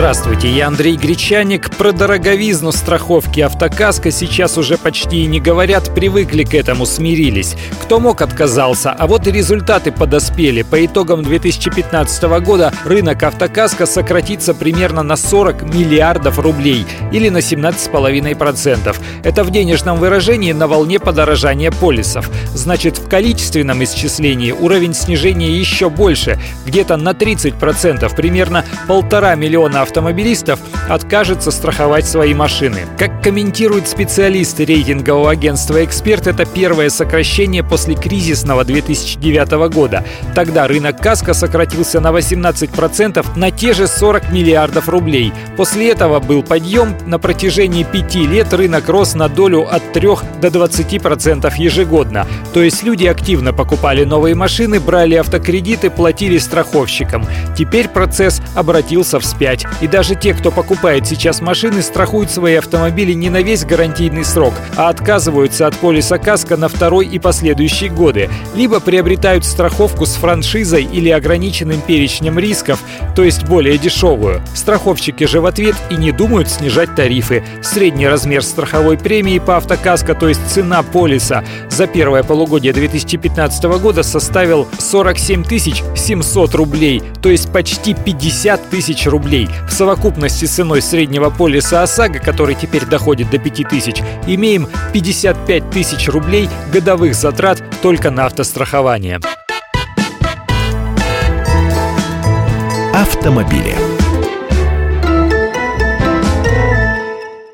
Здравствуйте, я Андрей Гречаник. Про дороговизну страховки автокаска сейчас уже почти и не говорят, привыкли к этому, смирились. Кто мог, отказался, а вот и результаты подоспели. По итогам 2015 года рынок автокаска сократится примерно на 40 миллиардов рублей или на 17,5%. Это в денежном выражении на волне подорожания полисов. Значит, в количественном исчислении уровень снижения еще больше, где-то на 30%, примерно полтора миллиона автомобилистов откажется страховать свои машины. Как комментируют специалисты рейтингового агентства «Эксперт», это первое сокращение после кризисного 2009 года. Тогда рынок каска сократился на 18% на те же 40 миллиардов рублей. После этого был подъем. На протяжении пяти лет рынок рос на долю от 3 до 20% ежегодно. То есть люди активно покупали новые машины, брали автокредиты, платили страховщикам. Теперь процесс обратился вспять. И даже те, кто покупает сейчас машины, страхуют свои автомобили не на весь гарантийный срок, а отказываются от полиса каска на второй и последующие годы. Либо приобретают страховку с франшизой или ограниченным перечнем рисков, то есть более дешевую. Страховщики же в ответ и не думают снижать тарифы. Средний размер страховой премии по автокаско, то есть цена полиса, за первое полугодие 2015 года составил 47 700 рублей, то есть почти 50 тысяч рублей. В совокупности с ценой среднего полиса ОСАГО, который теперь доходит до 5000, имеем 55 тысяч рублей годовых затрат только на автострахование. Автомобили.